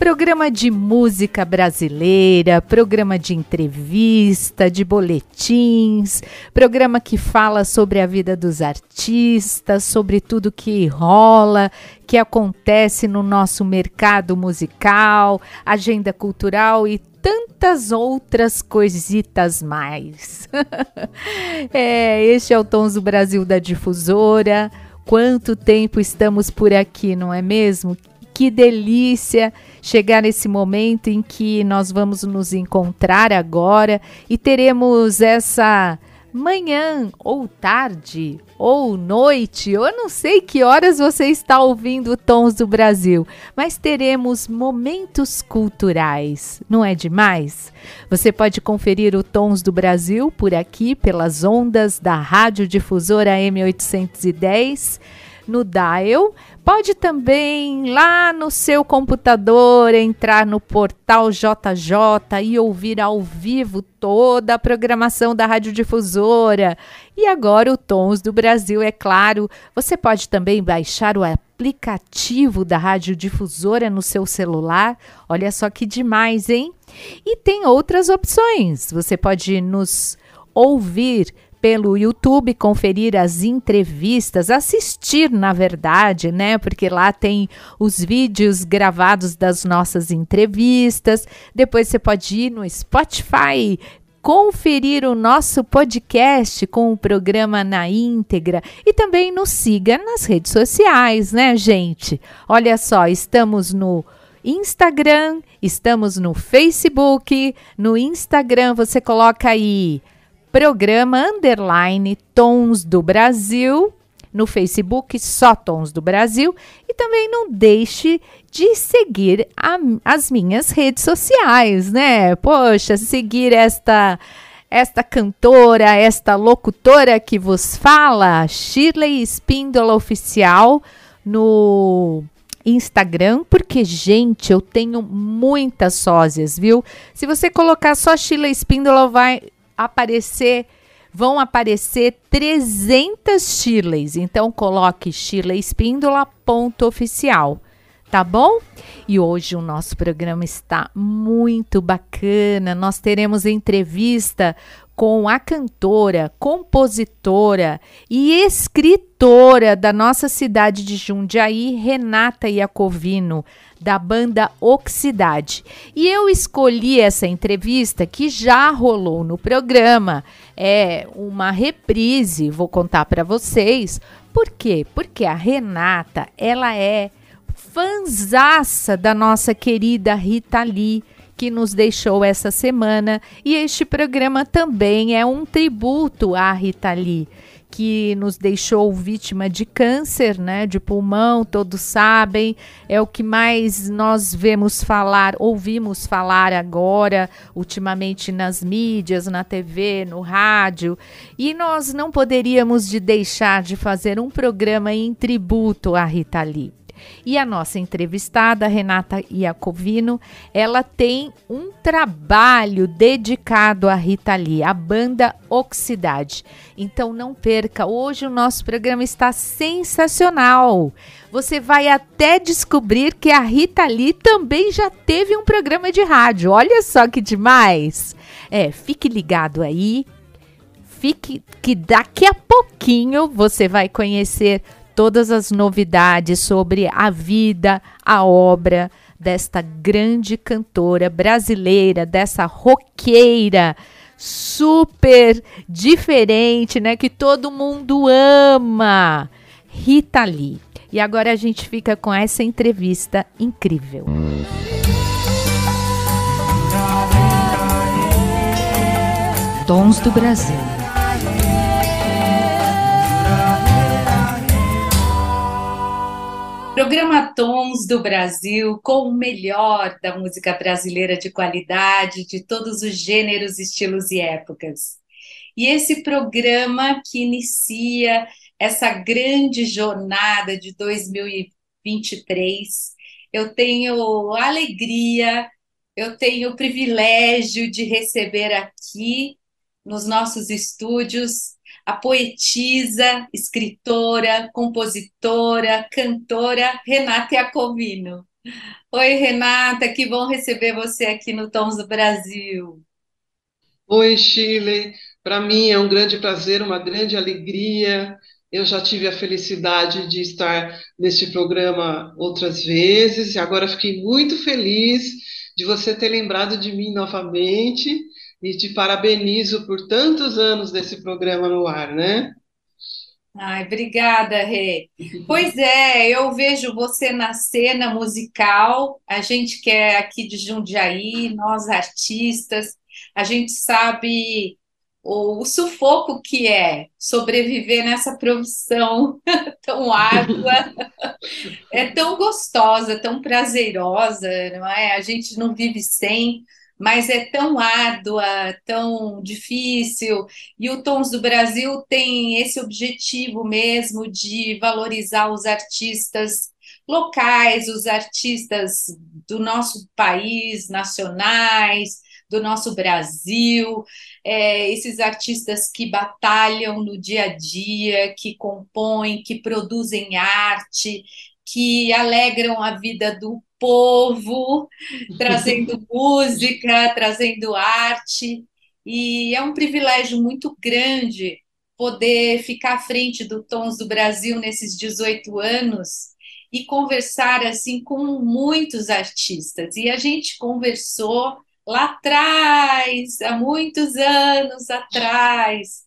Programa de música brasileira, programa de entrevista, de boletins, programa que fala sobre a vida dos artistas, sobre tudo que rola, que acontece no nosso mercado musical, agenda cultural e tantas outras coisitas mais. é, este é o Tons do Brasil da Difusora. Quanto tempo estamos por aqui, não é mesmo? Que delícia chegar nesse momento em que nós vamos nos encontrar agora e teremos essa manhã ou tarde ou noite, eu não sei que horas você está ouvindo Tons do Brasil, mas teremos momentos culturais, não é demais? Você pode conferir o Tons do Brasil por aqui pelas ondas da Rádio Difusora M810 no dial Pode também lá no seu computador entrar no portal JJ e ouvir ao vivo toda a programação da Radiodifusora. E agora o Tons do Brasil, é claro. Você pode também baixar o aplicativo da Radiodifusora no seu celular. Olha só que demais, hein? E tem outras opções. Você pode nos ouvir pelo YouTube, conferir as entrevistas, assistir, na verdade, né? Porque lá tem os vídeos gravados das nossas entrevistas. Depois você pode ir no Spotify, conferir o nosso podcast com o programa na íntegra e também nos siga nas redes sociais, né, gente? Olha só, estamos no Instagram, estamos no Facebook. No Instagram você coloca aí programa underline Tons do Brasil no Facebook, só Tons do Brasil. E também não deixe de seguir a, as minhas redes sociais, né? Poxa, seguir esta esta cantora, esta locutora que vos fala, Shirley Espíndola Oficial, no Instagram, porque, gente, eu tenho muitas sósias, viu? Se você colocar só Shirley Espíndola, vai aparecer vão aparecer 300 Shirleys. Então coloque Shirley Espíndola ponto oficial, tá bom? E hoje o nosso programa está muito bacana. Nós teremos entrevista com a cantora, compositora e escritora da nossa cidade de Jundiaí, Renata Iacovino da banda Oxidade. E eu escolhi essa entrevista que já rolou no programa, é uma reprise, vou contar para vocês. Por quê? Porque a Renata, ela é fanzaça da nossa querida Rita Lee que nos deixou essa semana. E este programa também é um tributo à Rita Lee que nos deixou vítima de câncer, né, de pulmão, todos sabem, é o que mais nós vemos falar, ouvimos falar agora, ultimamente nas mídias, na TV, no rádio, e nós não poderíamos de deixar de fazer um programa em tributo à Rita Lee. E a nossa entrevistada, Renata Iacovino, ela tem um trabalho dedicado à Rita Lee, a banda Oxidade. Então não perca, hoje o nosso programa está sensacional. Você vai até descobrir que a Rita Lee também já teve um programa de rádio. Olha só que demais! É, fique ligado aí. Fique que daqui a pouquinho você vai conhecer todas as novidades sobre a vida, a obra desta grande cantora brasileira, dessa roqueira super diferente, né, que todo mundo ama, Rita Lee. E agora a gente fica com essa entrevista incrível. Dons do Brasil. Programa Tons do Brasil, com o melhor da música brasileira de qualidade, de todos os gêneros, estilos e épocas. e esse programa que inicia essa grande jornada de 2023. Eu tenho alegria, eu tenho o privilégio de receber aqui nos nossos estúdios a poetisa, escritora, compositora, cantora Renata Iacovino. Oi, Renata, que bom receber você aqui no Tons do Brasil. Oi, Chile. Para mim é um grande prazer, uma grande alegria. Eu já tive a felicidade de estar neste programa outras vezes e agora fiquei muito feliz de você ter lembrado de mim novamente e te parabenizo por tantos anos desse programa no ar, né? Ai, obrigada, Rê. Pois é, eu vejo você na cena musical, a gente que é aqui de Jundiaí, nós artistas, a gente sabe o, o sufoco que é sobreviver nessa profissão tão árdua, é tão gostosa, tão prazerosa, não é? A gente não vive sem, mas é tão árdua, tão difícil. E o Tons do Brasil tem esse objetivo mesmo de valorizar os artistas locais, os artistas do nosso país, nacionais, do nosso Brasil, é, esses artistas que batalham no dia a dia, que compõem, que produzem arte, que alegram a vida do povo, trazendo música, trazendo arte. E é um privilégio muito grande poder ficar à frente do Tons do Brasil nesses 18 anos e conversar assim com muitos artistas. E a gente conversou lá atrás, há muitos anos atrás.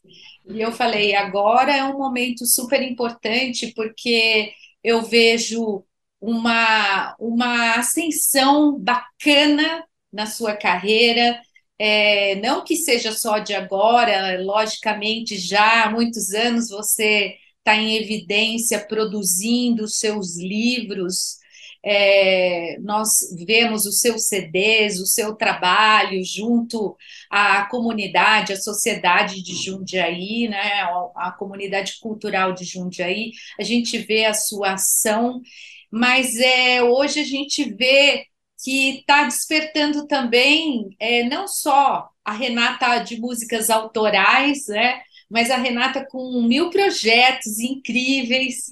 E eu falei, agora é um momento super importante, porque eu vejo uma, uma ascensão bacana na sua carreira, é, não que seja só de agora, logicamente já há muitos anos você está em evidência produzindo seus livros, é, nós vemos os seus CDs, o seu trabalho junto à comunidade, à sociedade de Jundiaí, né, a comunidade cultural de Jundiaí, a gente vê a sua ação, mas é, hoje a gente vê que está despertando também é, não só a Renata de músicas autorais, né, mas a Renata com mil projetos incríveis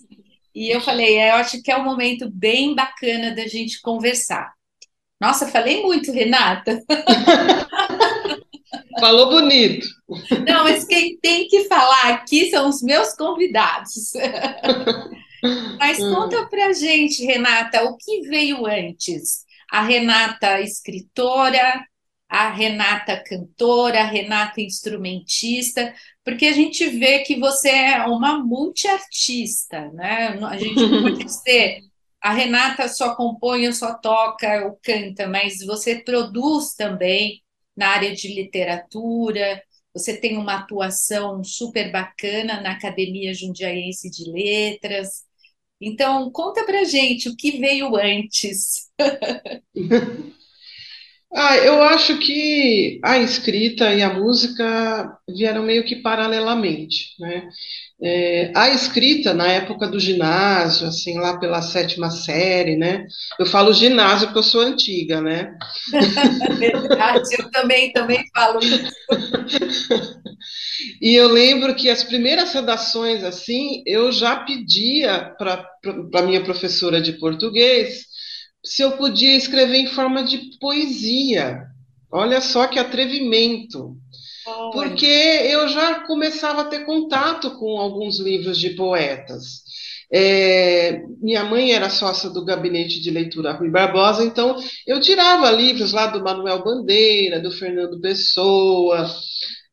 e eu falei, é, eu acho que é um momento bem bacana da gente conversar. Nossa, falei muito, Renata. Falou bonito. Não, mas quem tem que falar aqui são os meus convidados. Mas hum. conta pra gente, Renata, o que veio antes? A Renata escritora, a Renata cantora, a Renata instrumentista, porque a gente vê que você é uma multiartista, né? A gente não pode dizer a Renata só compõe, ou só toca, ou canta, mas você produz também na área de literatura, você tem uma atuação super bacana na Academia Jundiaense de Letras. Então, conta pra gente o que veio antes. Ah, eu acho que a escrita e a música vieram meio que paralelamente, né? É, a escrita na época do ginásio, assim, lá pela sétima série, né? Eu falo ginásio porque eu sou antiga, né? Verdade, eu também, também falo isso. E eu lembro que as primeiras redações, assim, eu já pedia para a minha professora de português se eu podia escrever em forma de poesia. Olha só que atrevimento. Porque eu já começava a ter contato com alguns livros de poetas. É, minha mãe era sócia do gabinete de leitura Rui Barbosa, então eu tirava livros lá do Manuel Bandeira, do Fernando Pessoa,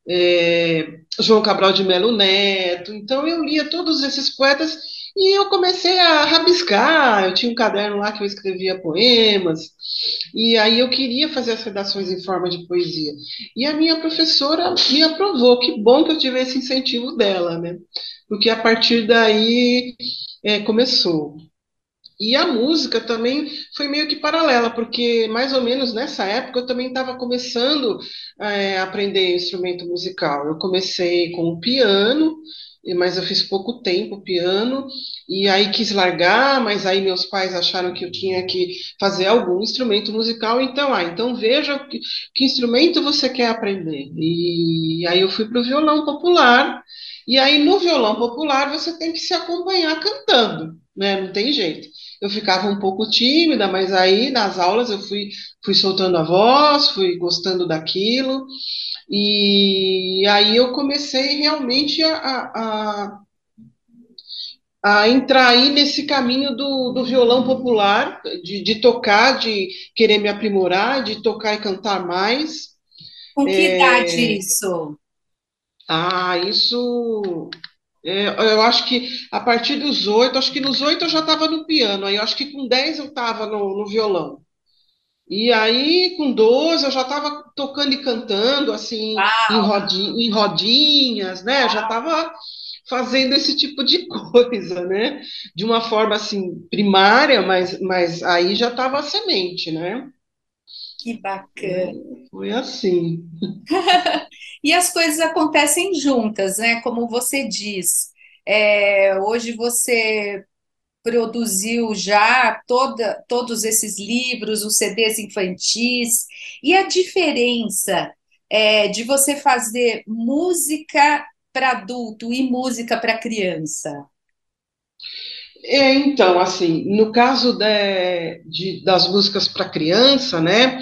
é, João Cabral de Melo Neto. Então eu lia todos esses poetas e eu comecei a rabiscar, eu tinha um caderno lá que eu escrevia poemas, e aí eu queria fazer as redações em forma de poesia. E a minha professora me aprovou, que bom que eu tive esse incentivo dela, né? Porque a partir daí é, começou. E a música também foi meio que paralela, porque mais ou menos nessa época eu também estava começando é, a aprender instrumento musical. Eu comecei com o piano, mas eu fiz pouco tempo piano, e aí quis largar, mas aí meus pais acharam que eu tinha que fazer algum instrumento musical, então, ah, então veja que, que instrumento você quer aprender. E aí eu fui para o violão popular, e aí no violão popular você tem que se acompanhar cantando, né? Não tem jeito. Eu ficava um pouco tímida, mas aí nas aulas eu fui, fui soltando a voz, fui gostando daquilo, e aí eu comecei realmente a, a, a entrar aí nesse caminho do, do violão popular, de, de, tocar, de querer me aprimorar, de tocar e cantar mais. Com que é... idade isso? Ah, isso. É, eu acho que a partir dos oito, acho que nos oito eu já estava no piano, aí eu acho que com dez eu estava no, no violão. E aí, com 12, eu já estava tocando e cantando, assim, em, rodinha, em, rodinhas, né? Já estava fazendo esse tipo de coisa, né? De uma forma, assim, primária, mas, mas aí já estava a semente, né? Que bacana. Foi assim. e as coisas acontecem juntas, né? Como você diz. É, hoje você produziu já toda, todos esses livros, os CDs infantis, e a diferença é, de você fazer música para adulto e música para criança? É, então, assim, no caso de, de das músicas para criança, né,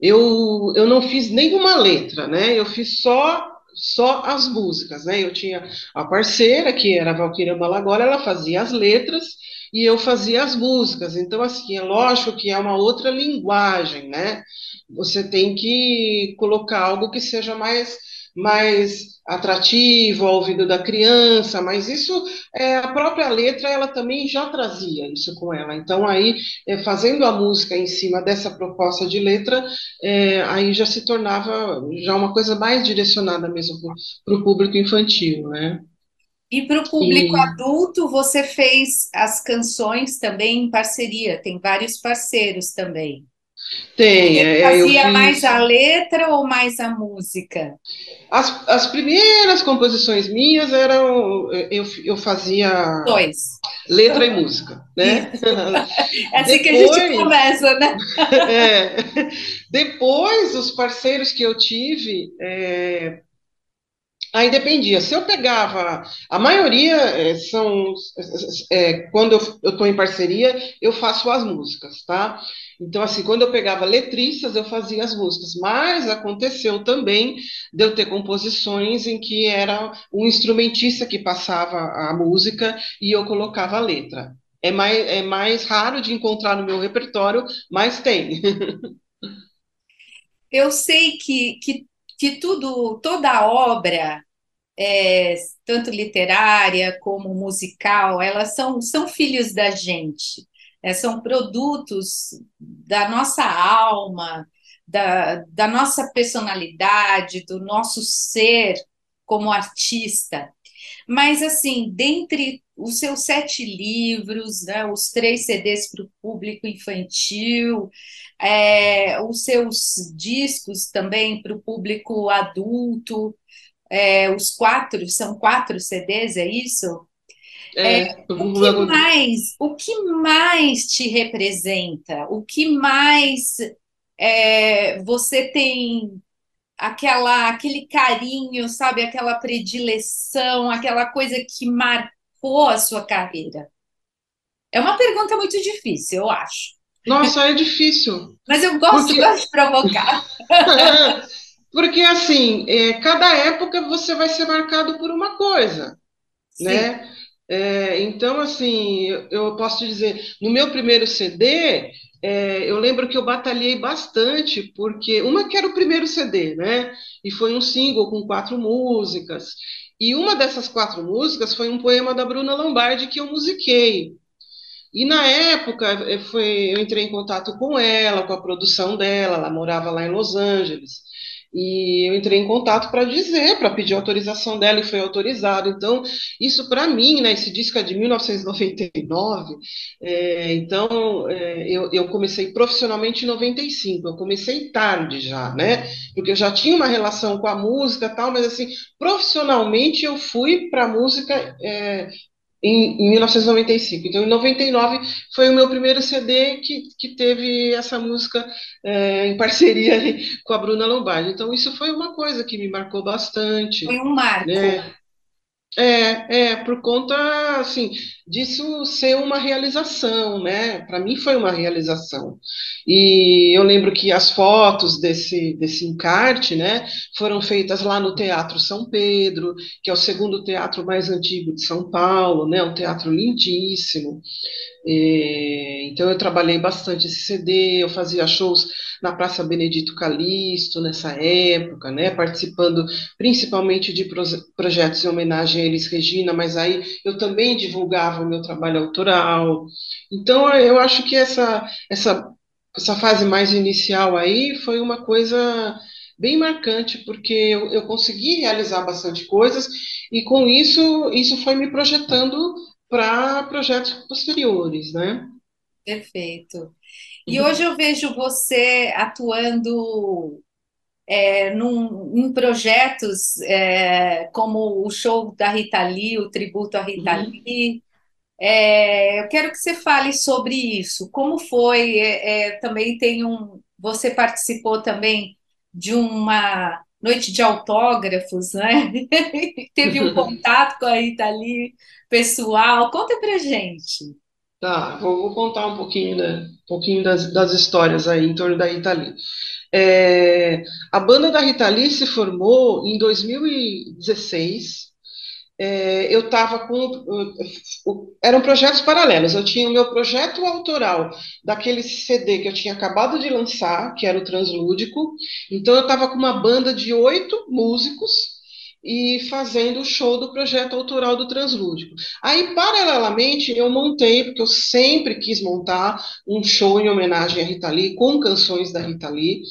eu, eu não fiz nenhuma letra, né, eu fiz só só as músicas, né? Eu tinha a parceira, que era a Valquíria Malagora, ela fazia as letras e eu fazia as músicas. Então, assim, é lógico que é uma outra linguagem, né? Você tem que colocar algo que seja mais, mais atrativo ao ouvido da criança, mas isso, é, a própria letra, ela também já trazia isso com ela. Então, aí, é, fazendo a música em cima dessa proposta de letra, é, aí já se tornava já uma coisa mais direcionada mesmo para o público infantil, né? E para o público e... adulto, você fez as canções também em parceria, tem vários parceiros também. Tem. Você é, fazia fiz... mais a letra ou mais a música? As, as primeiras composições minhas eram. Eu, eu fazia. Dois. Letra e música, né? É assim Depois, que a gente começa, né? é, depois, os parceiros que eu tive. É, Aí dependia. Se eu pegava. A maioria é, são. É, quando eu estou em parceria, eu faço as músicas, tá? Então, assim, quando eu pegava letristas, eu fazia as músicas. Mas aconteceu também de eu ter composições em que era um instrumentista que passava a música e eu colocava a letra. É mais, é mais raro de encontrar no meu repertório, mas tem. eu sei que, que, que tudo, toda obra é, tanto literária como musical, elas são, são filhos da gente, é, são produtos da nossa alma, da, da nossa personalidade, do nosso ser como artista. Mas, assim, dentre os seus sete livros, né, os três CDs para o público infantil, é, os seus discos também para o público adulto, é, os quatro, são quatro CDs, é isso? É, é, o que mais, o que mais te representa? O que mais é, você tem aquela, aquele carinho, sabe, aquela predileção, aquela coisa que marcou a sua carreira? É uma pergunta muito difícil, eu acho. Nossa, é difícil. Mas eu gosto, Porque... gosto de provocar. Porque, assim, é, cada época você vai ser marcado por uma coisa, Sim. né? É, então, assim, eu, posso te dizer, no meu primeiro CD, é, eu lembro que eu batalhei bastante, porque uma que era o primeiro CD, né? E foi um single com quatro músicas. E uma dessas quatro músicas foi um poema da Bruna Lombardi que eu musiquei. E na época é, foi, eu entrei em contato com ela, com a produção dela, ela morava lá em Los Angeles. E eu entrei em contato para dizer, para pedir autorização dela e foi autorizado. Então, isso para mim, né, esse disco é de 1999, é, então é, eu, eu, comecei profissionalmente em 95, eu comecei tarde já, né? Porque eu já tinha uma relação com a música tal, mas assim, profissionalmente eu fui para a música é, em, em 1995. Então, em 99 foi o meu primeiro CD que, que teve essa música é, em parceria com a Bruna Lombardi. Então, isso foi uma coisa que me marcou bastante. Foi um marco. Né? É, é, por conta, assim, disso ser uma realização, né? Para mim foi uma realização. E eu lembro que as fotos desse, desse encarte, né, foram feitas lá no Teatro São Pedro, que é o segundo teatro mais antigo de São Paulo, né? Um teatro lindíssimo. É, então eu trabalhei bastante esse CD, eu fazia shows na Praça Benedito Calixto nessa época, né, participando principalmente de projetos em homenagem a Elis Regina, mas aí eu também divulgava o meu trabalho autoral. Então eu acho que essa essa essa fase mais inicial aí foi uma coisa bem marcante, porque eu, eu consegui realizar bastante coisas e com isso isso foi me projetando para projetos posteriores, né? Perfeito. E hoje eu vejo você atuando é, num, em projetos é, como o show da Rita Lee, o tributo à Rita uhum. Lee. É, eu quero que você fale sobre isso. Como foi? É, é, também tem um. Você participou também de uma noite de autógrafos, né? Teve um contato com a Rita Lee pessoal. Conta pra gente. Tá, vou, vou contar um pouquinho, né, um pouquinho das, das histórias aí em torno da Rita Lee. É, a banda da Rita Lee se formou em 2016. É, eu estava com. Eram projetos paralelos. Eu tinha o meu projeto autoral daquele CD que eu tinha acabado de lançar, que era o Translúdico. Então, eu estava com uma banda de oito músicos e fazendo o show do projeto autoral do Translúdico. Aí, paralelamente, eu montei, porque eu sempre quis montar um show em homenagem à Rita Lee, com canções da Rita Lee,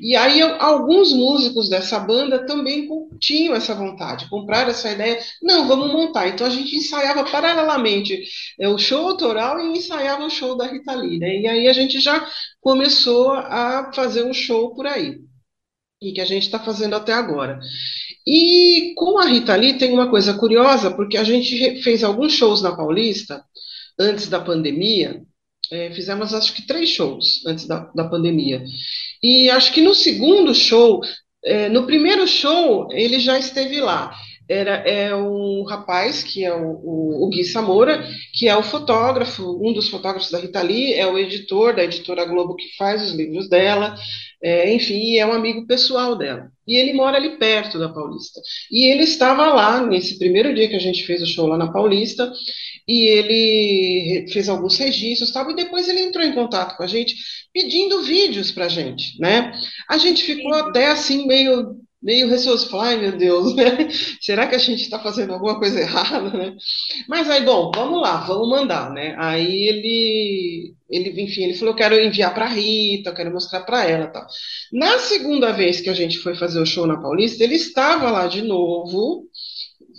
e aí eu, alguns músicos dessa banda também tinham essa vontade, compraram essa ideia, não, vamos montar. Então a gente ensaiava paralelamente é, o show autoral e ensaiava o show da Rita Lee, né? E aí a gente já começou a fazer um show por aí e que a gente está fazendo até agora. E com a Rita Lee tem uma coisa curiosa, porque a gente fez alguns shows na Paulista antes da pandemia, é, fizemos acho que três shows antes da, da pandemia. E acho que no segundo show, é, no primeiro show, ele já esteve lá. Era, é um rapaz, que é o, o, o, Gui Samora, que é o fotógrafo, um dos fotógrafos da Rita Lee, é o editor da editora Globo que faz os livros dela, é, enfim, é um amigo pessoal dela. E ele mora ali perto da Paulista. E ele estava lá nesse primeiro dia que a gente fez o show lá na Paulista, e ele fez alguns registros, tal, e depois ele entrou em contato com a gente pedindo vídeos para a gente, né? A gente ficou até assim meio meio receoso, ai meu Deus, né? será que a gente está fazendo alguma coisa errada, né? Mas aí, bom, vamos lá, vamos mandar, né? Aí ele, ele enfim, ele falou, eu quero enviar para Rita, eu quero mostrar para ela, tal. Na segunda vez que a gente foi fazer o show na Paulista, ele estava lá de novo,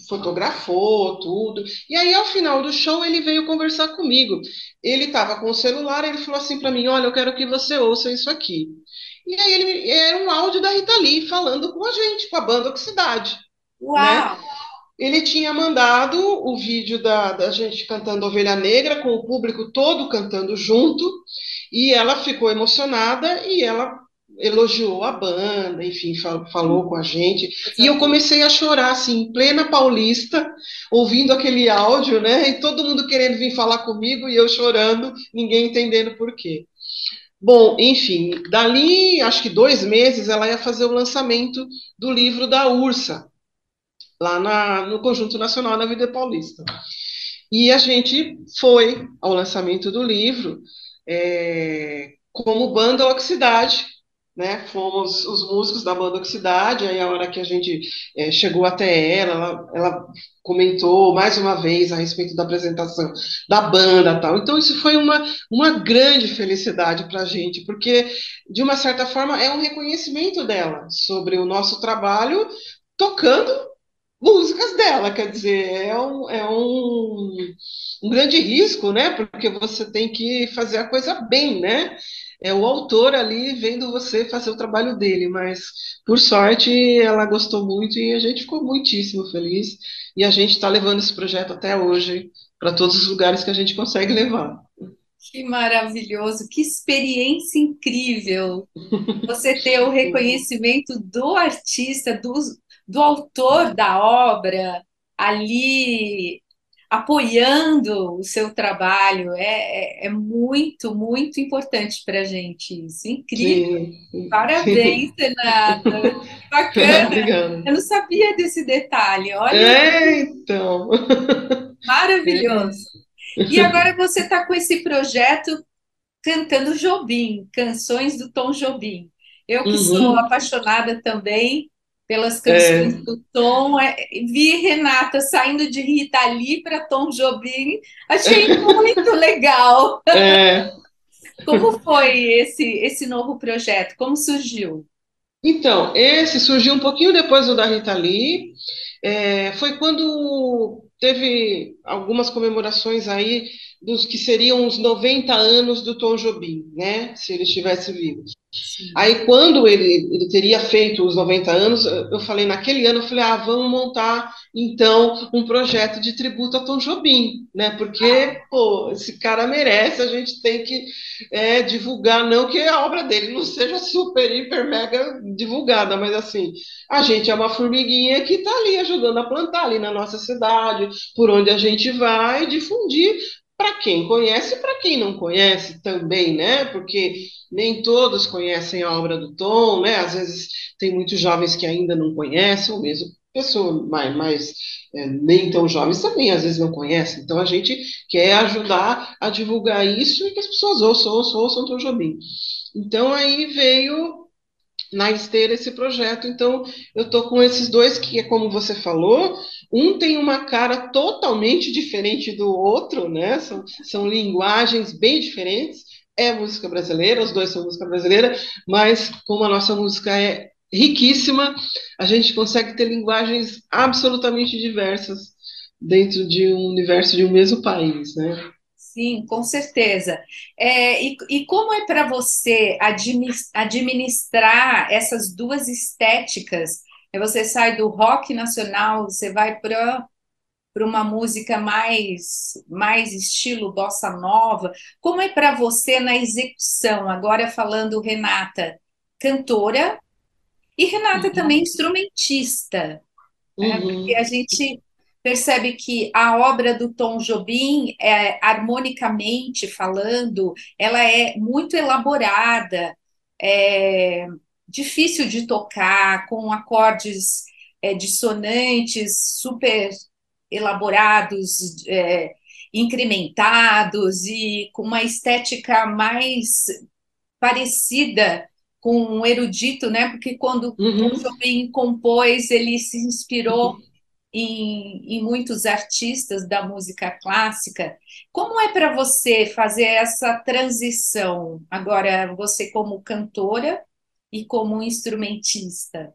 fotografou tudo. E aí, ao final do show, ele veio conversar comigo. Ele estava com o celular, ele falou assim para mim: Olha, eu quero que você ouça isso aqui. E aí ele era um áudio da Rita Lee falando com a gente, com a banda Oxicidade. Uau! Né? Ele tinha mandado o vídeo da, da gente cantando Ovelha Negra, com o público todo cantando junto, e ela ficou emocionada e ela elogiou a banda, enfim, falou com a gente. E eu comecei a chorar, assim, em plena Paulista, ouvindo aquele áudio, né? E todo mundo querendo vir falar comigo e eu chorando, ninguém entendendo por quê. Bom, enfim, dali, acho que dois meses, ela ia fazer o lançamento do livro da Ursa, lá na, no Conjunto Nacional da Vida Paulista. E a gente foi ao lançamento do livro é, como banda Oxicidade, né? Fomos os músicos da banda Oxidade, aí a hora que a gente é, chegou até ela, ela, ela, comentou mais uma vez a respeito da apresentação da banda tal. Então isso foi uma, uma grande felicidade para a gente, porque de uma certa forma é um reconhecimento dela sobre o nosso trabalho tocando músicas dela, quer dizer, é um, é um, um grande risco, né? Porque você tem que fazer a coisa bem, né? É o autor ali vendo você fazer o trabalho dele, mas por sorte ela gostou muito e a gente ficou muitíssimo feliz e a gente está levando esse projeto até hoje para todos os lugares que a gente consegue levar. Que maravilhoso, que experiência incrível você ter o reconhecimento do artista, do, do autor da obra ali apoiando o seu trabalho. É, é, é muito, muito importante para a gente isso. Incrível. Sim, Parabéns, Renata. Bacana. Eu não sabia desse detalhe. Olha. É, então. Maravilhoso. É. E agora você está com esse projeto cantando Jobim, canções do Tom Jobim. Eu que uhum. sou apaixonada também pelas canções é. do Tom. É, vi Renata saindo de Rita Lee para Tom Jobim, achei muito legal. É. Como foi esse, esse novo projeto? Como surgiu? Então, esse surgiu um pouquinho depois do da Rita Lee. É, foi quando teve algumas comemorações aí dos que seriam os 90 anos do Tom Jobim, né? Se ele estivesse vivo. Sim. Aí, quando ele, ele teria feito os 90 anos, eu falei, naquele ano, eu falei, ah, vamos montar, então, um projeto de tributo a Tom Jobim, né? Porque, ah. pô, esse cara merece, a gente tem que é, divulgar, não que a obra dele não seja super, hiper, mega divulgada, mas assim, a gente é uma formiguinha que está ali ajudando a plantar ali na nossa cidade, por onde a gente vai, difundir para quem conhece e para quem não conhece também, né? Porque nem todos conhecem a obra do Tom, né? Às vezes tem muitos jovens que ainda não conhecem, ou mesmo pessoas mais, mais é, nem tão jovens também às vezes não conhecem. Então a gente quer ajudar a divulgar isso e que as pessoas ouçam, ouçam, ouçam Tom Jobim. Então aí veio na esteira esse projeto. Então eu tô com esses dois que é como você falou, um tem uma cara totalmente diferente do outro, né? São, são linguagens bem diferentes. É música brasileira, os dois são música brasileira, mas como a nossa música é riquíssima, a gente consegue ter linguagens absolutamente diversas dentro de um universo de um mesmo país, né? Sim, com certeza. É, e, e como é para você administrar essas duas estéticas Aí você sai do rock nacional, você vai para para uma música mais mais estilo bossa nova. Como é para você na execução? Agora falando Renata, cantora e Renata uhum. também instrumentista, né? uhum. né? porque a gente percebe que a obra do Tom Jobim, é, harmonicamente falando, ela é muito elaborada. É, difícil de tocar, com acordes é, dissonantes super elaborados, é, incrementados e com uma estética mais parecida com um erudito, né? Porque quando uhum. o Jobim compôs, ele se inspirou uhum. Em, em muitos artistas da música clássica. Como é para você fazer essa transição? Agora, você como cantora e como instrumentista?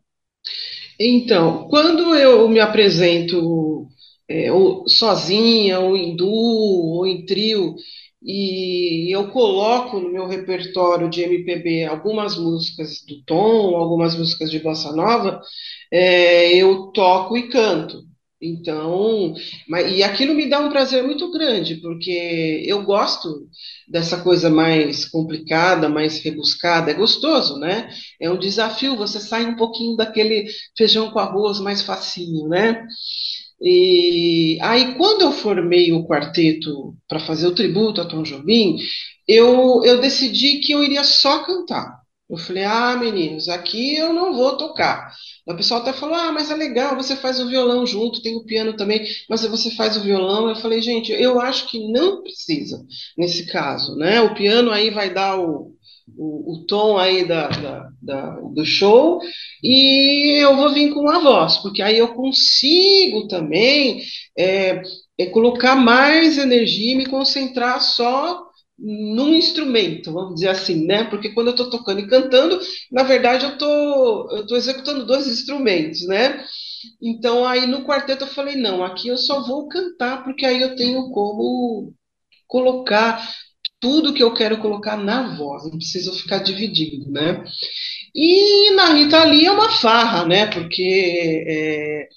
Então, quando eu me apresento é, ou sozinha, ou em duo, ou em trio, e eu coloco no meu repertório de MPB algumas músicas do Tom, algumas músicas de bossa nova, é, eu toco e canto. Então, mas, e aquilo me dá um prazer muito grande, porque eu gosto dessa coisa mais complicada, mais rebuscada, é gostoso, né? É um desafio, você sai um pouquinho daquele feijão com arroz mais facinho, né? E aí, quando eu formei o quarteto para fazer o tributo a Tom Jobim, eu, eu decidi que eu iria só cantar. Eu falei, ah, meninos, aqui eu não vou tocar. O pessoal até falou, ah, mas é legal, você faz o violão junto, tem o piano também, mas você faz o violão. Eu falei, gente, eu acho que não precisa nesse caso, né? O piano aí vai dar o, o, o tom aí da, da, da, do show, e eu vou vir com a voz, porque aí eu consigo também é, é colocar mais energia e me concentrar só num instrumento, vamos dizer assim, né? Porque quando eu estou tocando e cantando, na verdade eu estou eu tô executando dois instrumentos, né? Então aí no quarteto eu falei, não, aqui eu só vou cantar, porque aí eu tenho como colocar tudo que eu quero colocar na voz, não preciso ficar dividindo, né? E na Rita Lee é uma farra, né? Porque é,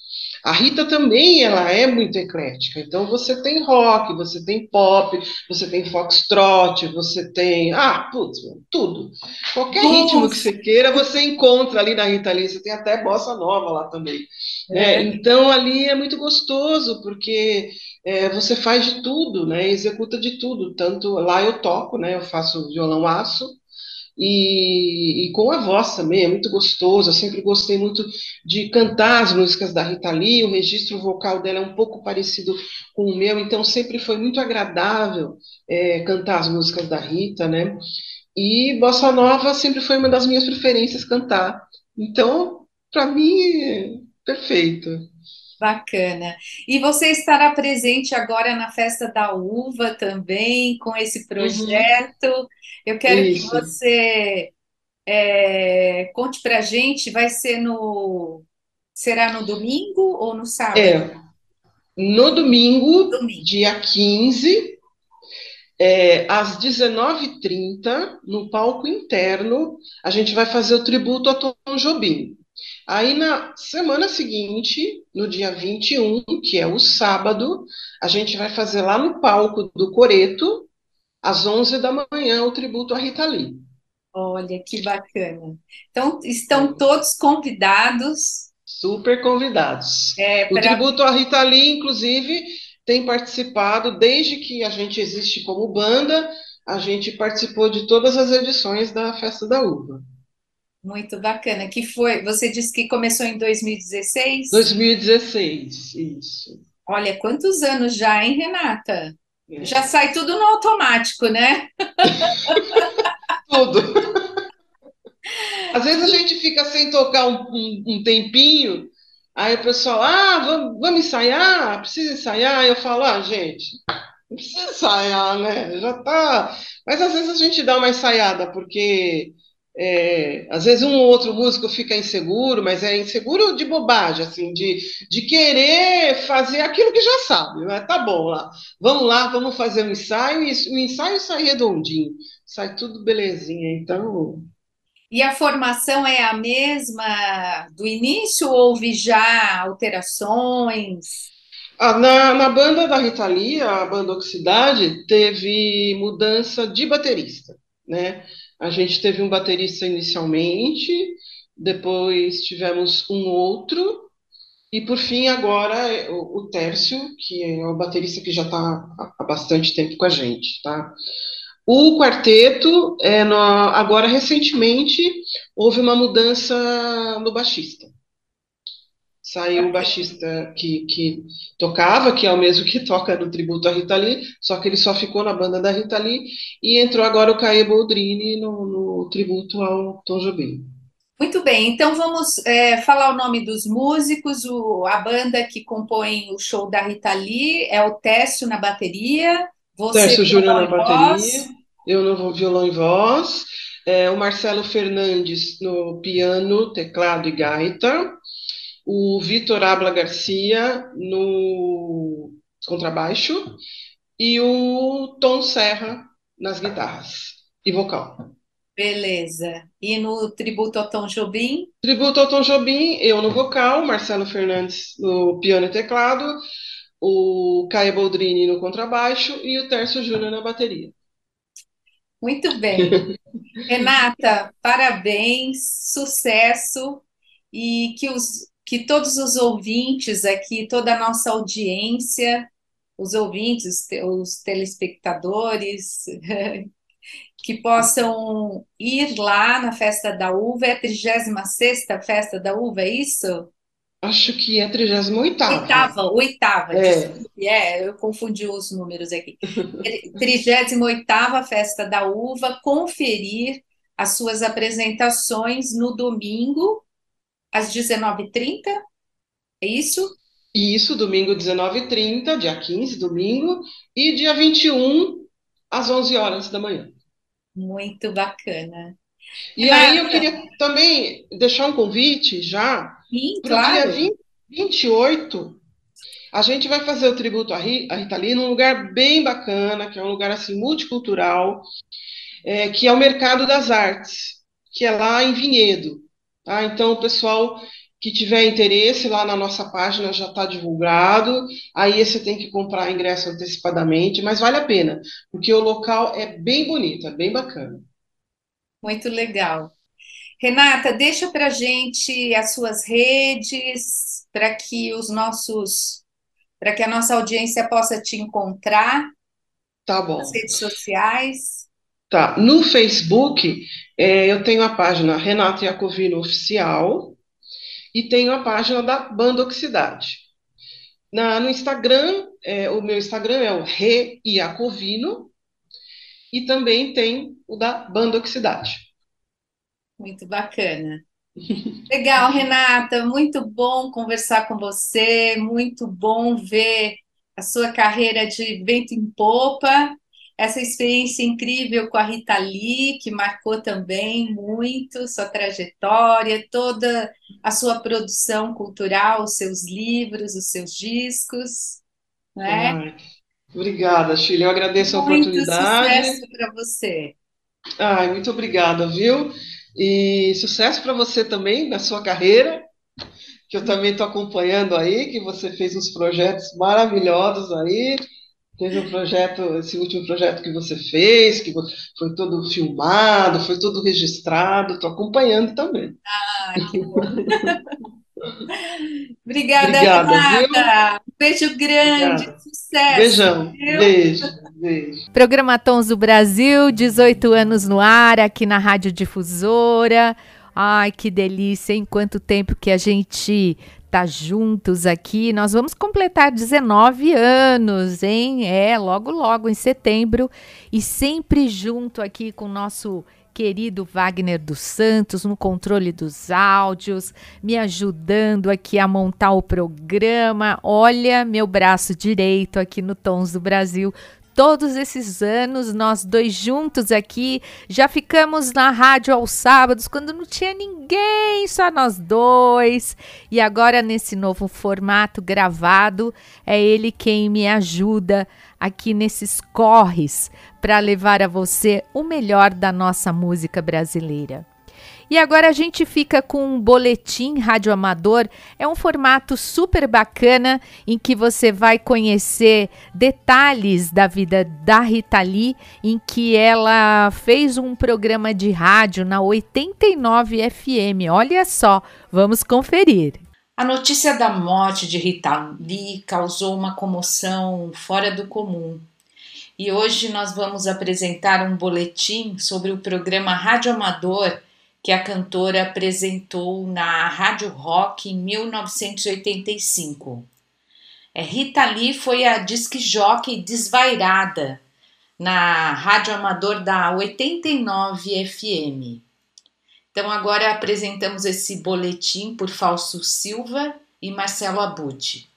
a Rita também ela é muito eclética. Então você tem rock, você tem pop, você tem foxtrot, você tem ah, putz, tudo. Qualquer Nossa. ritmo que você queira, você encontra ali na Rita Lee. Você tem até bossa nova lá também. Né? É. Então ali é muito gostoso porque é, você faz de tudo, né? Executa de tudo. Tanto lá eu toco, né? Eu faço violão aço e, e, com a voz também, é muito gostoso. Eu sempre gostei muito de cantar as músicas da Rita Lee, o registro vocal dela é um pouco parecido com o meu, então sempre foi muito agradável é, cantar as músicas da Rita, né? E Bossa Nova sempre foi uma das minhas preferências cantar. Então, para mim, perfeito. Bacana. E você estará presente agora na Festa da Uva também, com esse projeto. Uhum. Eu quero Isso. que você é, conte para a gente, vai ser no. Será no domingo ou no sábado? É, no domingo, domingo. dia 15, é, às 19h30, no palco interno, a gente vai fazer o tributo a Tom Jobim. Aí na semana seguinte, no dia 21, que é o sábado, a gente vai fazer lá no palco do Coreto, às 11 da manhã, o tributo a Rita Lee. Olha que bacana. Então, estão todos convidados. Super convidados. É, pra... O tributo a Rita Lee, inclusive, tem participado desde que a gente existe como banda, a gente participou de todas as edições da Festa da Uva. Muito bacana. Que foi, você disse que começou em 2016? 2016, isso. Olha, quantos anos já, hein, Renata? É. Já sai tudo no automático, né? tudo. Às vezes a gente fica sem tocar um, um, um tempinho, aí o pessoal, ah, vamos, vamos ensaiar? Precisa ensaiar? Eu falo, ah, gente, não precisa ensaiar, né? Já tá. Mas às vezes a gente dá uma ensaiada, porque é, às vezes um ou outro músico fica inseguro, mas é inseguro de bobagem, assim, de, de querer fazer aquilo que já sabe. Né? Tá bom, lá. vamos lá, vamos fazer um ensaio, e o ensaio sai redondinho, sai tudo belezinha. Então. E a formação é a mesma do início ou houve já alterações? Ah, na, na banda da Rita Lee, a banda Oxidade, teve mudança de baterista, né? A gente teve um baterista inicialmente, depois tivemos um outro, e por fim, agora, o, o Tércio, que é o baterista que já está há bastante tempo com a gente, tá? O quarteto, é, no, agora recentemente, houve uma mudança no baixista. Saiu o baixista que, que tocava, que é o mesmo que toca no tributo à Rita Lee, só que ele só ficou na banda da Rita Lee, e entrou agora o Caio Boldrini no, no tributo ao Tom Jobim. Muito bem, então vamos é, falar o nome dos músicos. O, a banda que compõe o show da Rita Lee é o Técio na bateria, você Técio Júnior na bateria, eu no violão e voz, é, o Marcelo Fernandes no piano, teclado e gaita, o Vitor Abla Garcia no contrabaixo e o Tom Serra nas guitarras e vocal. Beleza. E no tributo ao Tom Jobim? Tributo ao Tom Jobim, eu no vocal, Marcelo Fernandes no piano e teclado, o Caio Boldrini no contrabaixo e o Tércio Júnior na bateria. Muito bem. Renata, parabéns, sucesso e que os que todos os ouvintes aqui, toda a nossa audiência, os ouvintes, os telespectadores, que possam ir lá na Festa da Uva. É a 36 Festa da Uva, é isso? Acho que é a 38. Oitava, oitava. É. é, eu confundi os números aqui. 38 Festa da Uva, conferir as suas apresentações no domingo, às 19h30. É isso? Isso, domingo 19h30, dia 15, domingo, e dia 21, às 11 horas da manhã. Muito bacana. E aí eu queria também deixar um convite já Sim, claro. dia 20, 28. A gente vai fazer o tributo à Ri- à Rita Lee num lugar bem bacana, que é um lugar assim multicultural, é, que é o Mercado das Artes, que é lá em Vinhedo. Tá? Então, o pessoal que tiver interesse, lá na nossa página já está divulgado. Aí você tem que comprar ingresso antecipadamente, mas vale a pena, porque o local é bem bonito, é bem bacana. Muito legal. Renata, deixa para gente as suas redes para que os nossos, para que a nossa audiência possa te encontrar Tá bom. nas redes sociais. Tá. No Facebook, é, eu tenho a página Renato Iacovino Oficial e tenho a página da Banda Oxidade. Na, no Instagram, é, o meu Instagram é o Re Iacovino e também tem o da Banda Oxidade. Muito bacana. Legal, Renata, muito bom conversar com você, muito bom ver a sua carreira de vento em popa, essa experiência incrível com a Rita Lee, que marcou também muito sua trajetória, toda a sua produção cultural, os seus livros, os seus discos, né? Ai, obrigada, Chile. Eu agradeço a Muito oportunidade. sucesso para você. Ai, muito obrigada, viu? E sucesso para você também na sua carreira, que eu também estou acompanhando aí, que você fez uns projetos maravilhosos aí. Teve um projeto, esse último projeto que você fez, que foi todo filmado, foi todo registrado. Estou acompanhando também. Ah, que bom. Obrigada, Obrigada, Renata. Um beijo grande, Obrigada. sucesso. Beijão, viu? beijo, beijo. Programa Tons do Brasil, 18 anos no ar, aqui na Rádio Difusora. Ai, que delícia, hein? Quanto tempo que a gente tá juntos aqui. Nós vamos completar 19 anos, hein? É, logo, logo, em setembro. E sempre junto aqui com o nosso querido Wagner dos Santos no controle dos áudios, me ajudando aqui a montar o programa. Olha, meu braço direito aqui no Tons do Brasil. Todos esses anos, nós dois juntos aqui, já ficamos na rádio aos sábados, quando não tinha ninguém, só nós dois. E agora, nesse novo formato gravado, é ele quem me ajuda aqui nesses corres para levar a você o melhor da nossa música brasileira. E agora a gente fica com um boletim rádio amador. É um formato super bacana em que você vai conhecer detalhes da vida da Rita Lee, em que ela fez um programa de rádio na 89 FM. Olha só, vamos conferir. A notícia da morte de Rita Lee causou uma comoção fora do comum. E hoje nós vamos apresentar um boletim sobre o programa Rádio Amador que a cantora apresentou na Rádio Rock em 1985. É, Rita Lee foi a disc jockey desvairada na Rádio Amador da 89 FM. Então agora apresentamos esse boletim por Falso Silva e Marcelo Abud.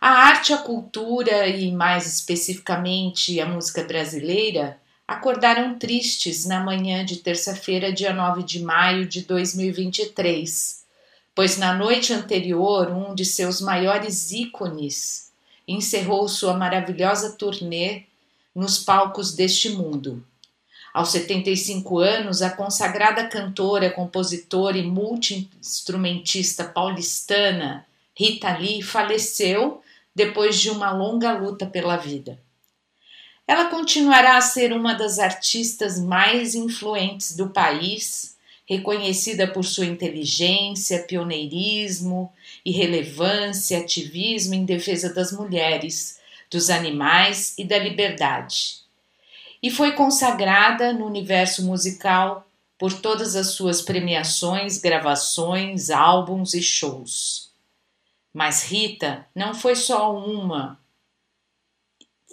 A arte, a cultura e mais especificamente a música brasileira acordaram tristes na manhã de terça-feira, dia 9 de maio de 2023, pois na noite anterior um de seus maiores ícones encerrou sua maravilhosa turnê nos palcos deste mundo. Aos 75 anos, a consagrada cantora, compositora e multi-instrumentista paulistana Rita Lee faleceu depois de uma longa luta pela vida. Ela continuará a ser uma das artistas mais influentes do país, reconhecida por sua inteligência, pioneirismo, irrelevância, ativismo em defesa das mulheres, dos animais e da liberdade. E foi consagrada no universo musical por todas as suas premiações, gravações, álbuns e shows. Mas Rita não foi só uma,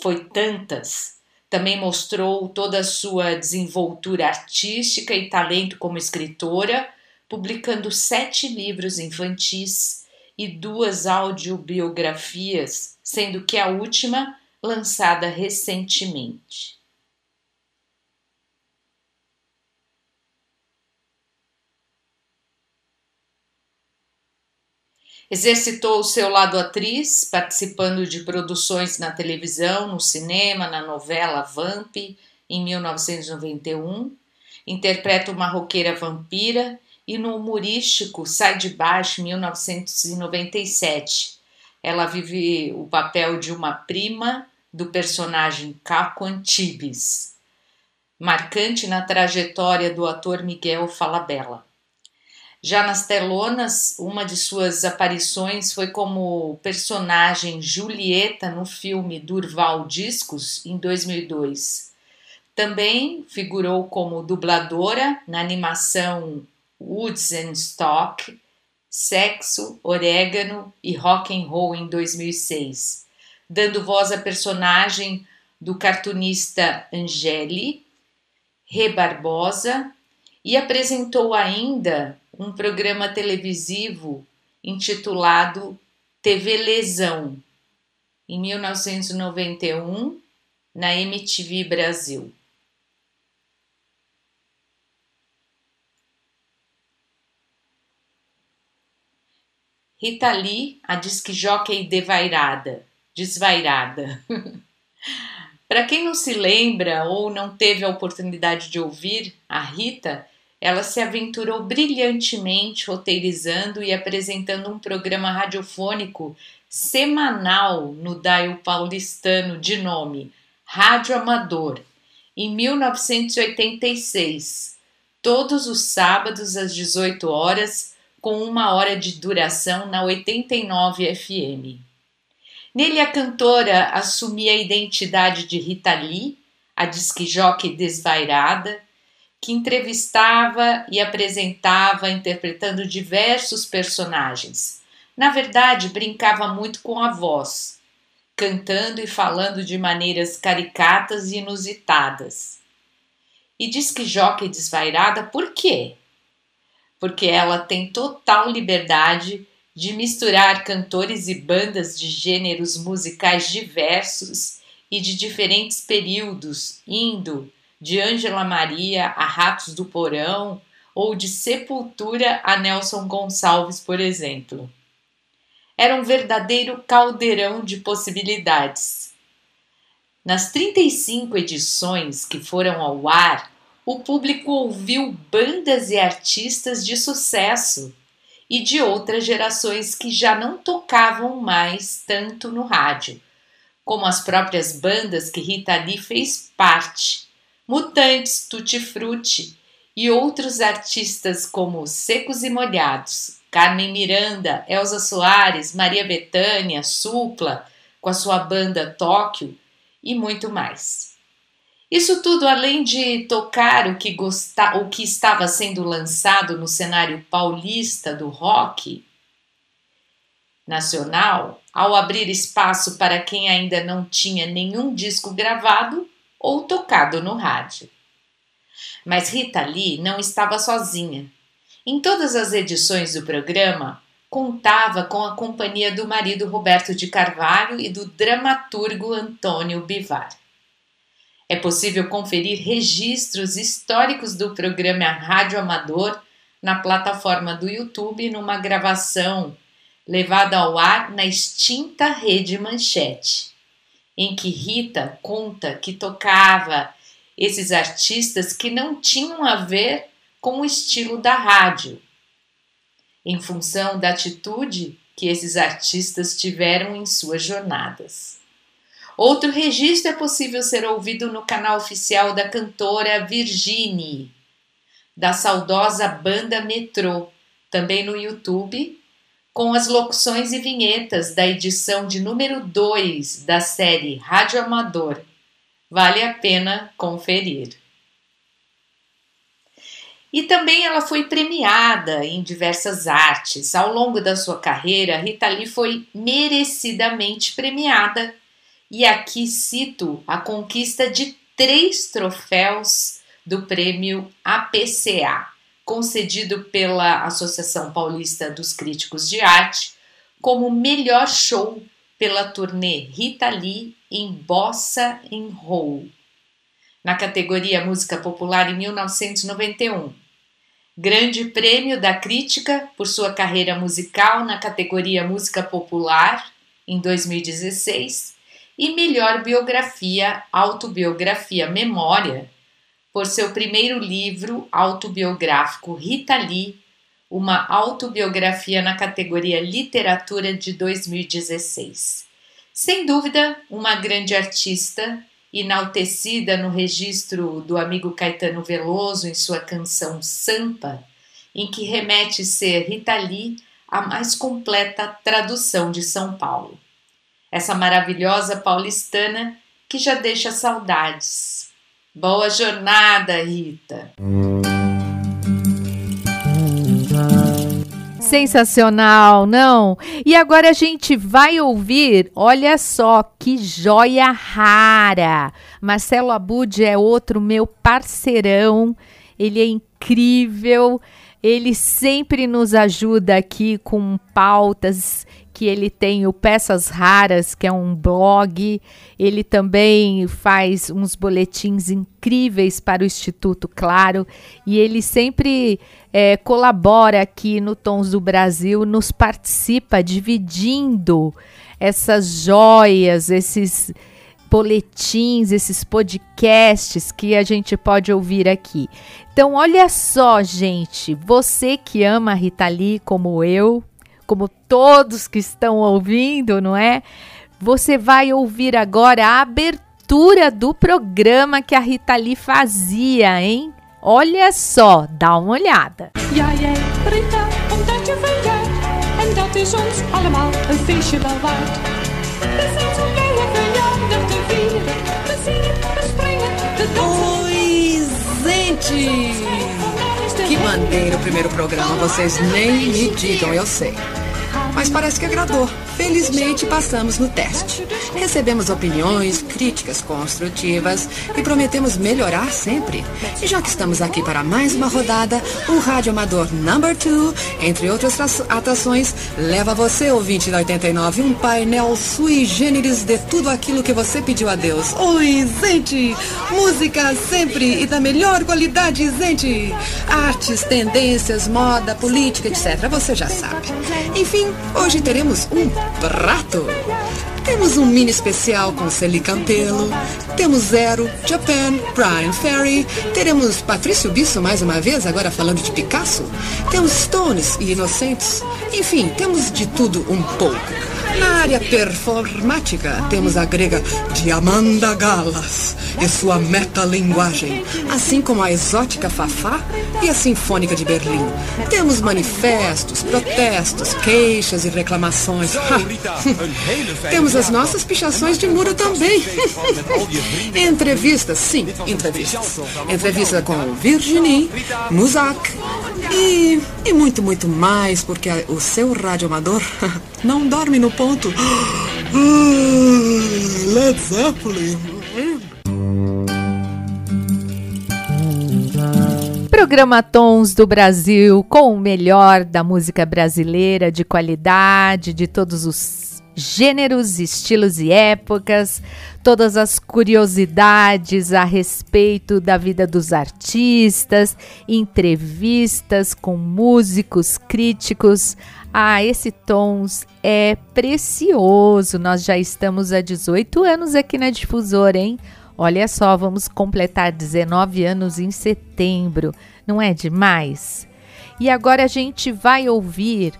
foi tantas, Também mostrou toda a sua desenvoltura artística e talento como escritora, publicando sete livros infantis e duas audiobiografias, sendo que a última lançada recentemente. Exercitou o seu lado atriz, participando de produções na televisão, no cinema, na novela Vamp, em 1991. Interpreta uma roqueira vampira e no humorístico Sai de Baixo, 1997. Ela vive o papel de uma prima do personagem Caco Antibes, marcante na trajetória do ator Miguel Falabella. Já nas telonas, uma de suas aparições foi como personagem Julieta no filme Durval Discos, em 2002. Também figurou como dubladora na animação Woods and Stock, Sexo, Orégano e Rock and Roll em 2006, dando voz à personagem do cartunista Angeli Re Barbosa e apresentou ainda um programa televisivo intitulado TV Lesão, em 1991, na MTV Brasil. Rita Lee, a disque devairada, desvairada. Para quem não se lembra ou não teve a oportunidade de ouvir, a Rita ela se aventurou brilhantemente roteirizando e apresentando um programa radiofônico semanal no dial paulistano de nome Rádio Amador, em 1986, todos os sábados às 18 horas, com uma hora de duração na 89 FM. Nele, a cantora assumia a identidade de Rita Lee, a disque desvairada, que entrevistava e apresentava interpretando diversos personagens. Na verdade, brincava muito com a voz, cantando e falando de maneiras caricatas e inusitadas. E diz que Jockey desvairada por quê? Porque ela tem total liberdade de misturar cantores e bandas de gêneros musicais diversos e de diferentes períodos, indo de Ângela Maria a Ratos do Porão ou de Sepultura a Nelson Gonçalves, por exemplo. Era um verdadeiro caldeirão de possibilidades. Nas 35 edições que foram ao ar, o público ouviu bandas e artistas de sucesso e de outras gerações que já não tocavam mais tanto no rádio, como as próprias bandas que Rita Lee fez parte Mutantes, Tutti Frutti e outros artistas como Secos e Molhados, Carmen Miranda, Elza Soares, Maria Bethânia, Supla, com a sua banda Tóquio e muito mais. Isso tudo além de tocar o que, o que estava sendo lançado no cenário paulista do rock nacional, ao abrir espaço para quem ainda não tinha nenhum disco gravado ou tocado no rádio. Mas Rita Lee não estava sozinha. Em todas as edições do programa, contava com a companhia do marido Roberto de Carvalho e do dramaturgo Antônio Bivar. É possível conferir registros históricos do programa Rádio Amador na plataforma do YouTube numa gravação levada ao ar na extinta Rede Manchete em que Rita conta que tocava esses artistas que não tinham a ver com o estilo da rádio, em função da atitude que esses artistas tiveram em suas jornadas. Outro registro é possível ser ouvido no canal oficial da cantora Virginie, da saudosa banda Metrô, também no YouTube com as locuções e vinhetas da edição de número 2 da série Rádio Amador. Vale a pena conferir. E também ela foi premiada em diversas artes. Ao longo da sua carreira, Rita Lee foi merecidamente premiada. E aqui cito a conquista de três troféus do prêmio APCA, concedido pela Associação Paulista dos Críticos de Arte, como melhor show pela turnê Rita Lee em Bossa em Roll, na categoria Música Popular em 1991. Grande Prêmio da Crítica por sua carreira musical na categoria Música Popular em 2016 e melhor biografia, autobiografia, memória por seu primeiro livro autobiográfico Rita Lee, uma autobiografia na categoria Literatura de 2016. Sem dúvida, uma grande artista, enaltecida no registro do amigo Caetano Veloso em sua canção Sampa, em que remete ser Rita Lee a mais completa tradução de São Paulo. Essa maravilhosa paulistana que já deixa saudades Boa jornada, Rita. Sensacional, não? E agora a gente vai ouvir, olha só que joia rara. Marcelo Abud é outro meu parceirão, ele é incrível, ele sempre nos ajuda aqui com pautas que ele tem o Peças Raras, que é um blog. Ele também faz uns boletins incríveis para o Instituto Claro e ele sempre é, colabora aqui no Tons do Brasil, nos participa dividindo essas joias, esses boletins, esses podcasts que a gente pode ouvir aqui. Então, olha só, gente, você que ama Rita Lee como eu, como todos que estão ouvindo, não é? Você vai ouvir agora a abertura do programa que a Rita Lee fazia, hein? Olha só, dá uma olhada. Ja, jij, Rita, omdat je verjaart. En dat is ons allemaal een feestje wel waard. We zijn zo blij je verjaardag te vieren. We zingen, we springen, we dansen. Oi, gente! Que maneiro o primeiro programa, vocês nem me digam, eu sei. Mas parece que agradou. Felizmente passamos no teste. Recebemos opiniões, críticas construtivas e prometemos melhorar sempre. E já que estamos aqui para mais uma rodada, o Rádio Amador Number 2, entre outras atrações, leva você, ouvinte da 89, um painel sui generis de tudo aquilo que você pediu a Deus. Oi, gente! Música sempre e da melhor qualidade, gente! Artes, tendências, moda, política, etc. Você já sabe. Enfim, hoje teremos um prato. Temos um mini especial com Celi Campelo, temos Zero, Japan, Brian Ferry, teremos Patrício Bisso mais uma vez, agora falando de Picasso, temos Stones e Inocentes, enfim, temos de tudo um pouco. Na área performática, temos a grega Diamanda Galas e sua metalinguagem, assim como a exótica Fafá e a Sinfônica de Berlim. Temos manifestos, protestos, queixas e reclamações. temos as nossas pichações de muro também. entrevistas, sim, entrevistas. Entrevista com Virginie, Muzak e, e muito, muito mais, porque o seu rádio amador não dorme no ponto. Led Zeppelin. Programa Tons do Brasil com o melhor da música brasileira de qualidade, de todos os gêneros, estilos e épocas, todas as curiosidades a respeito da vida dos artistas, entrevistas com músicos, críticos, ah, esse Tons é precioso. Nós já estamos há 18 anos aqui na Difusora, hein? Olha só, vamos completar 19 anos em setembro. Não é demais? E agora a gente vai ouvir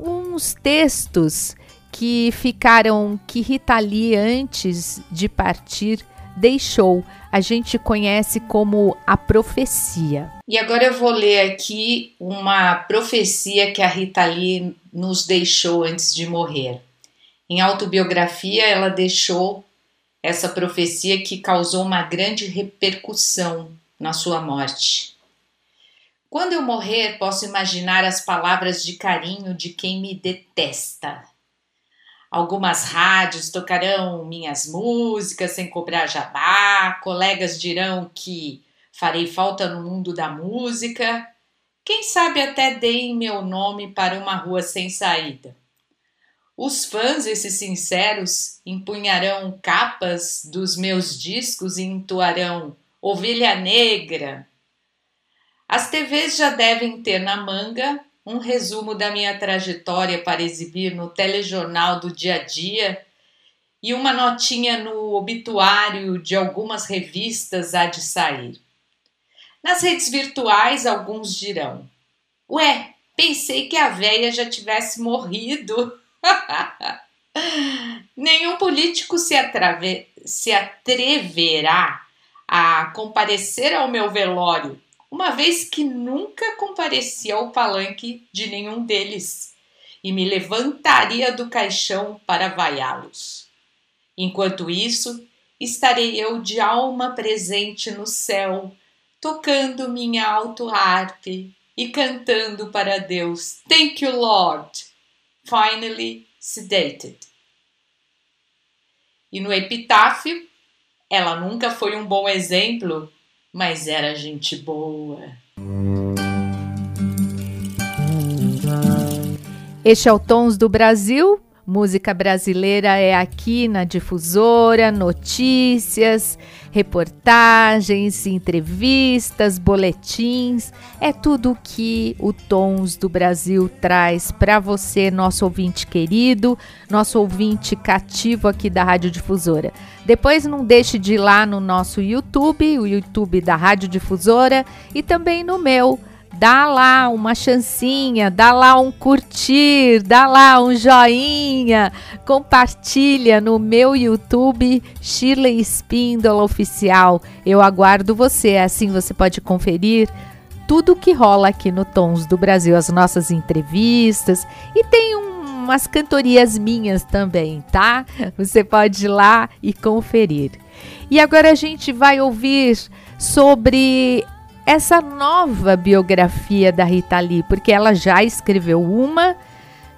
uns textos que ficaram que Rita Lee antes de partir deixou. A gente conhece como a profecia. E agora eu vou ler aqui uma profecia que a Rita Lee nos deixou antes de morrer. Em autobiografia, ela deixou essa profecia que causou uma grande repercussão na sua morte. Quando eu morrer, posso imaginar as palavras de carinho de quem me detesta. Algumas rádios tocarão minhas músicas sem cobrar jabá, colegas dirão que farei falta no mundo da música. Quem sabe até deem meu nome para uma rua sem saída. Os fãs, esses sinceros, empunharão capas dos meus discos e entoarão Ovelha Negra. As TVs já devem ter na manga um resumo da minha trajetória para exibir no telejornal do dia a dia e uma notinha no obituário de algumas revistas há de sair. Nas redes virtuais, alguns dirão: Ué, pensei que a véia já tivesse morrido. Nenhum político se, se atreverá a comparecer ao meu velório uma vez que nunca compareci ao palanque de nenhum deles e me levantaria do caixão para vaiá-los. Enquanto isso, estarei eu de alma presente no céu, tocando minha alto harpe e cantando para Deus, Thank you, Lord, finally sedated. E no epitáfio, ela nunca foi um bom exemplo mas era gente boa. Este é o Tons do Brasil. Música brasileira é aqui na Difusora, notícias, reportagens, entrevistas, boletins, é tudo que o Tons do Brasil traz para você, nosso ouvinte querido, nosso ouvinte cativo aqui da Rádio Difusora. Depois não deixe de ir lá no nosso YouTube, o YouTube da Rádio Difusora e também no meu dá lá uma chancinha, dá lá um curtir, dá lá um joinha, compartilha no meu YouTube Shirley Espíndola Oficial. Eu aguardo você, assim você pode conferir tudo que rola aqui no Tons do Brasil, as nossas entrevistas e tem um, umas cantorias minhas também, tá? Você pode ir lá e conferir. E agora a gente vai ouvir sobre essa nova biografia da Rita Lee, porque ela já escreveu uma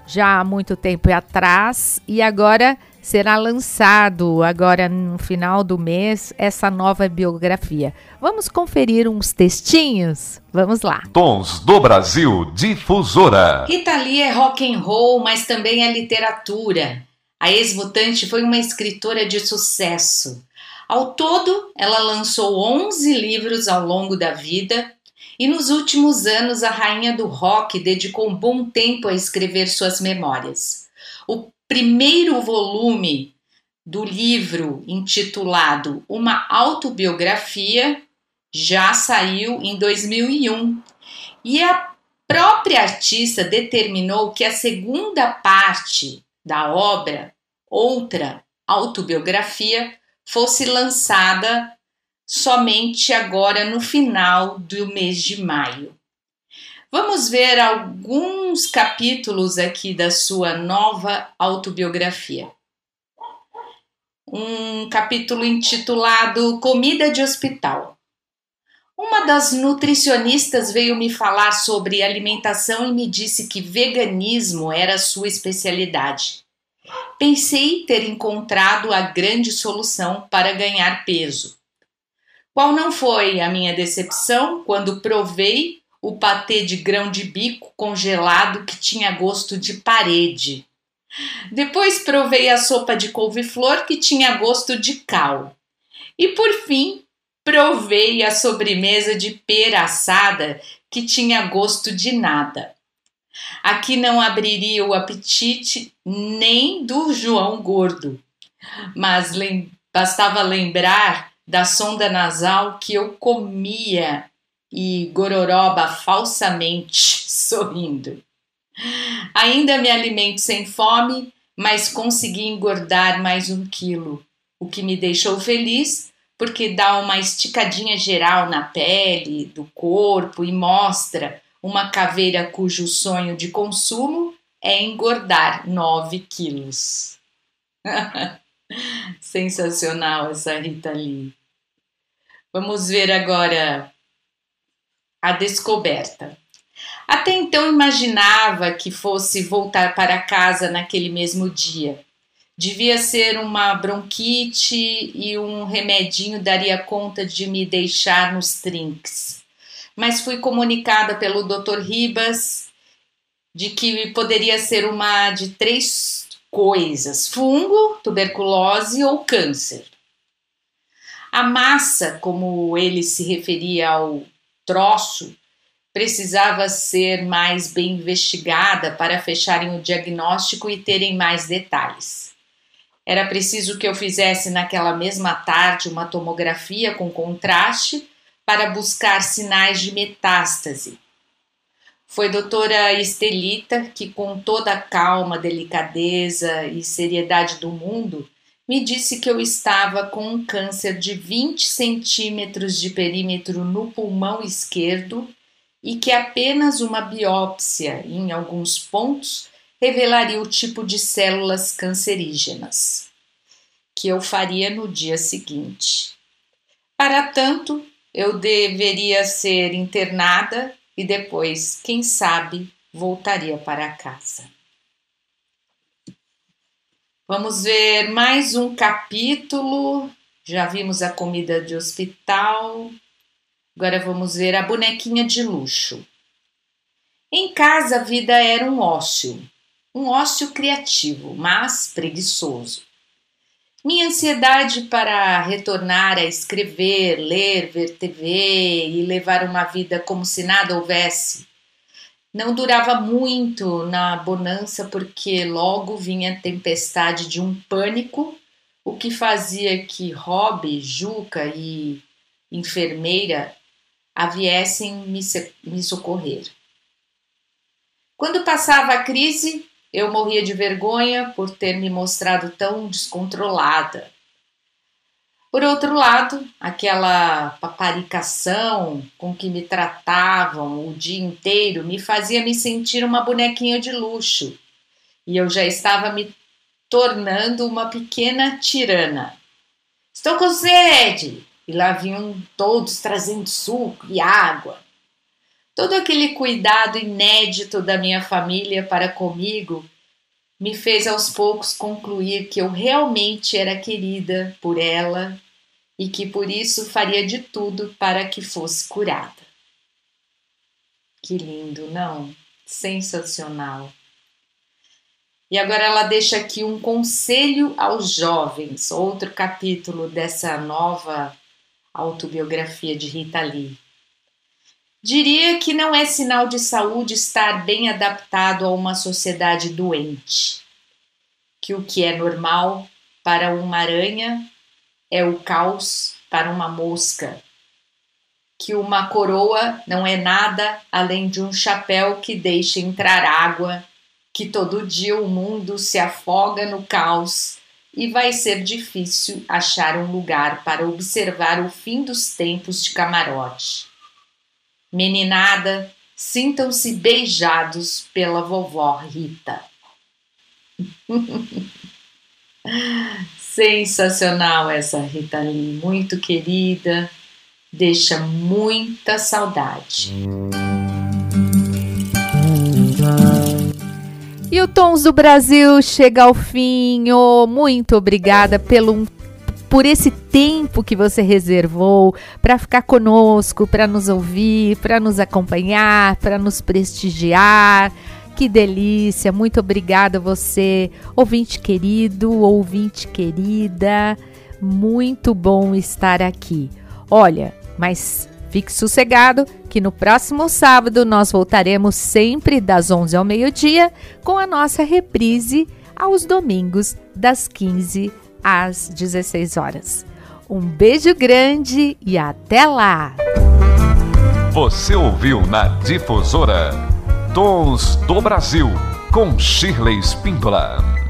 já há muito tempo atrás e agora será lançado agora no final do mês essa nova biografia. Vamos conferir uns textinhos? Vamos lá. Tons do Brasil Difusora. Rita Lee é rock and roll, mas também é literatura. A ex-mutante foi uma escritora de sucesso. Ao todo, ela lançou 11 livros ao longo da vida e nos últimos anos a rainha do rock dedicou um bom tempo a escrever suas memórias. O primeiro volume do livro intitulado Uma Autobiografia já saiu em 2001 e a própria artista determinou que a segunda parte da obra, outra autobiografia, fosse lançada somente agora no final do mês de maio. Vamos ver alguns capítulos aqui da sua nova autobiografia. Um capítulo intitulado Comida de Hospital. Uma das nutricionistas veio me falar sobre alimentação e me disse que veganismo era sua especialidade. Pensei ter encontrado a grande solução para ganhar peso. Qual não foi a minha decepção quando provei o patê de grão de bico congelado que tinha gosto de parede. Depois provei a sopa de couve-flor que tinha gosto de cal. E por fim, provei a sobremesa de pera assada que tinha gosto de nada. Aqui não abriria o apetite nem do João gordo, mas lem bastava lembrar da sonda nasal que eu comia e gororoba falsamente sorrindo. Ainda me alimento sem fome, mas consegui engordar mais um quilo, o que me deixou feliz porque dá uma esticadinha geral na pele, do corpo e mostra uma caveira cujo sonho de consumo é engordar 9 quilos. Sensacional essa Rita Lee. Vamos ver agora a descoberta. Até então imaginava que fosse voltar para casa naquele mesmo dia. Devia ser uma bronquite e um remedinho daria conta de me deixar nos trinques. Mas fui comunicada pelo Dr. Ribas de que poderia ser uma de três coisas: fungo, tuberculose ou câncer. A massa, como ele se referia ao troço, precisava ser mais bem investigada para fecharem o diagnóstico e terem mais detalhes. Era preciso que eu fizesse naquela mesma tarde uma tomografia com contraste para buscar sinais de metástase. Foi doutora Estelita que, com toda a calma, delicadeza e seriedade do mundo, me disse que eu estava com um câncer de 20 centímetros de perímetro no pulmão esquerdo e que apenas uma biópsia em alguns pontos revelaria o tipo de células cancerígenas, que eu faria no dia seguinte. Para tanto, eu deveria ser internada e depois, quem sabe, voltaria para casa. Vamos ver mais um capítulo. Já vimos a comida de hospital. Agora vamos ver a bonequinha de luxo. Em casa a vida era um ócio, um ócio criativo, mas preguiçoso. Minha ansiedade para retornar a escrever, ler, ver TV e levar uma vida como se nada houvesse não durava muito na bonança porque logo vinha a tempestade de um pânico, o que fazia que Rob, Juca e enfermeira aviessem me, me socorrer. Quando passava a crise, eu morria de vergonha por ter me mostrado tão descontrolada. Por outro lado, aquela paparicação com que me tratavam o dia inteiro me fazia me sentir uma bonequinha de luxo, e eu já estava me tornando uma pequena tirana. Estou com sede! E lá vinham todos trazendo suco e água. Todo aquele cuidado inédito da minha família para comigo me fez aos poucos concluir que eu realmente era querida por ela e que por isso faria de tudo para que fosse curada. Que lindo, não? Sensacional. E agora ela deixa aqui um conselho aos jovens, outro capítulo dessa nova autobiografia de Rita Lee. Diria que não é sinal de saúde estar bem adaptado a uma sociedade doente. Que o que é normal para uma aranha é o caos para uma mosca, que uma coroa não é nada além de um chapéu que deixa entrar água, que todo dia o mundo se afoga no caos e vai ser difícil achar um lugar para observar o fim dos tempos de camarote. Meninada, sintam-se beijados pela vovó Rita. Sensacional essa Rita Lee, muito querida, deixa muita saudade. E o Tons do Brasil chega ao fim. Oh, muito obrigada pelo por esse tempo que você reservou para ficar conosco, para nos ouvir, para nos acompanhar, para nos prestigiar. Que delícia! Muito obrigada você, ouvinte querido, ouvinte querida. Muito bom estar aqui. Olha, mas fique sossegado que no próximo sábado nós voltaremos sempre das 11 ao meio-dia com a nossa reprise aos domingos das 15 às 16 horas. Um beijo grande e até lá! Você ouviu na Difusora Tons do Brasil, com Shirley Spindola.